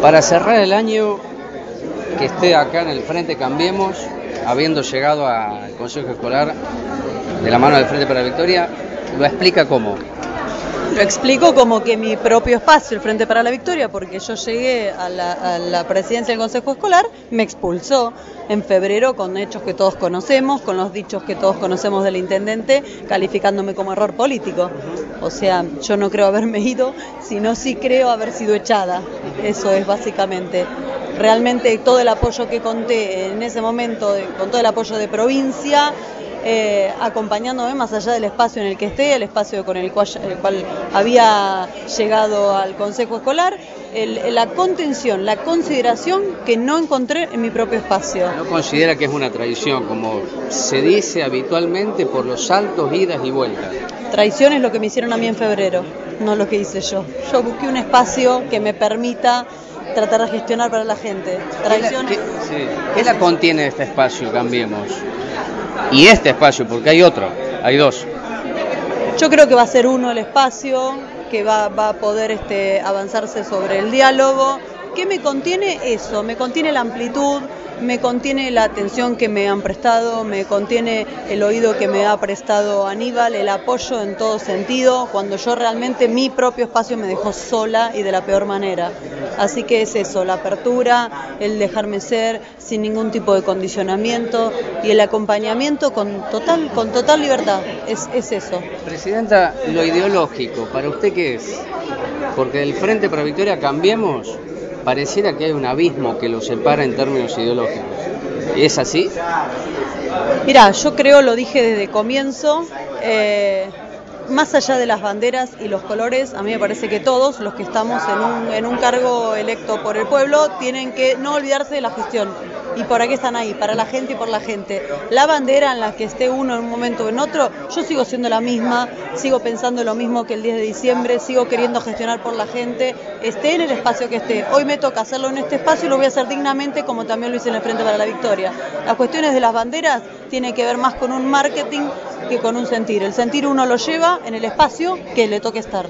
Para cerrar el año, que esté acá en el Frente Cambiemos, habiendo llegado al Consejo Escolar de la mano del Frente para la Victoria, lo explica cómo. Lo explico como que mi propio espacio, el Frente para la Victoria, porque yo llegué a la, presidencia del Consejo Escolar, me expulsó en febrero con hechos que todos conocemos, con los dichos que todos conocemos del intendente, calificándome como error político. O sea, yo no creo haberme ido, sino sí creo haber sido echada. Eso es básicamente. Realmente todo el apoyo que conté en ese momento, con todo el apoyo de provincia, eh, acompañándome más allá del espacio en el que esté, el espacio con el cual, había llegado al Consejo Escolar, la contención, la consideración que no encontré en mi propio espacio. ¿No considera que es una traición, como se dice habitualmente, por los saltos, idas y vueltas? Traición es lo que me hicieron a mí en febrero, no lo que hice yo. Yo busqué un espacio que me permita tratar de gestionar para la gente. Traición... ¿Qué, ¿Qué la contiene este espacio, cambiemos? y este espacio, porque hay otro, hay dos. Yo creo que va a ser uno el espacio, que va, a poder este, avanzarse sobre el diálogo. ¿Qué me contiene eso? Me contiene la amplitud, me contiene la atención que me han prestado, me contiene el oído que me ha prestado Aníbal, el apoyo en todo sentido, cuando yo realmente mi propio espacio me dejó sola y de la peor manera. Así que es eso, la apertura, el dejarme ser sin ningún tipo de condicionamiento y el acompañamiento con total, con total libertad. Es, es eso. Presidenta, lo ideológico, ¿para usted qué es? Porque del Frente para Victoria cambiemos pareciera que hay un abismo que lo separa en términos ideológicos. ¿Es así? Mira, yo creo, lo dije desde comienzo, eh, más allá de las banderas y los colores, a mí me parece que todos los que estamos en un, en un cargo electo por el pueblo tienen que no olvidarse de la gestión. ¿Y por qué están ahí? Para la gente y por la gente. La bandera en la que esté uno en un momento o en otro, yo sigo siendo la misma, sigo pensando lo mismo que el 10 de diciembre, sigo queriendo gestionar por la gente, esté en el espacio que esté. Hoy me toca hacerlo en este espacio y lo voy a hacer dignamente como también lo hice en el Frente para la Victoria. Las cuestiones de las banderas tienen que ver más con un marketing que con un sentir. El sentir uno lo lleva en el espacio que le toque estar.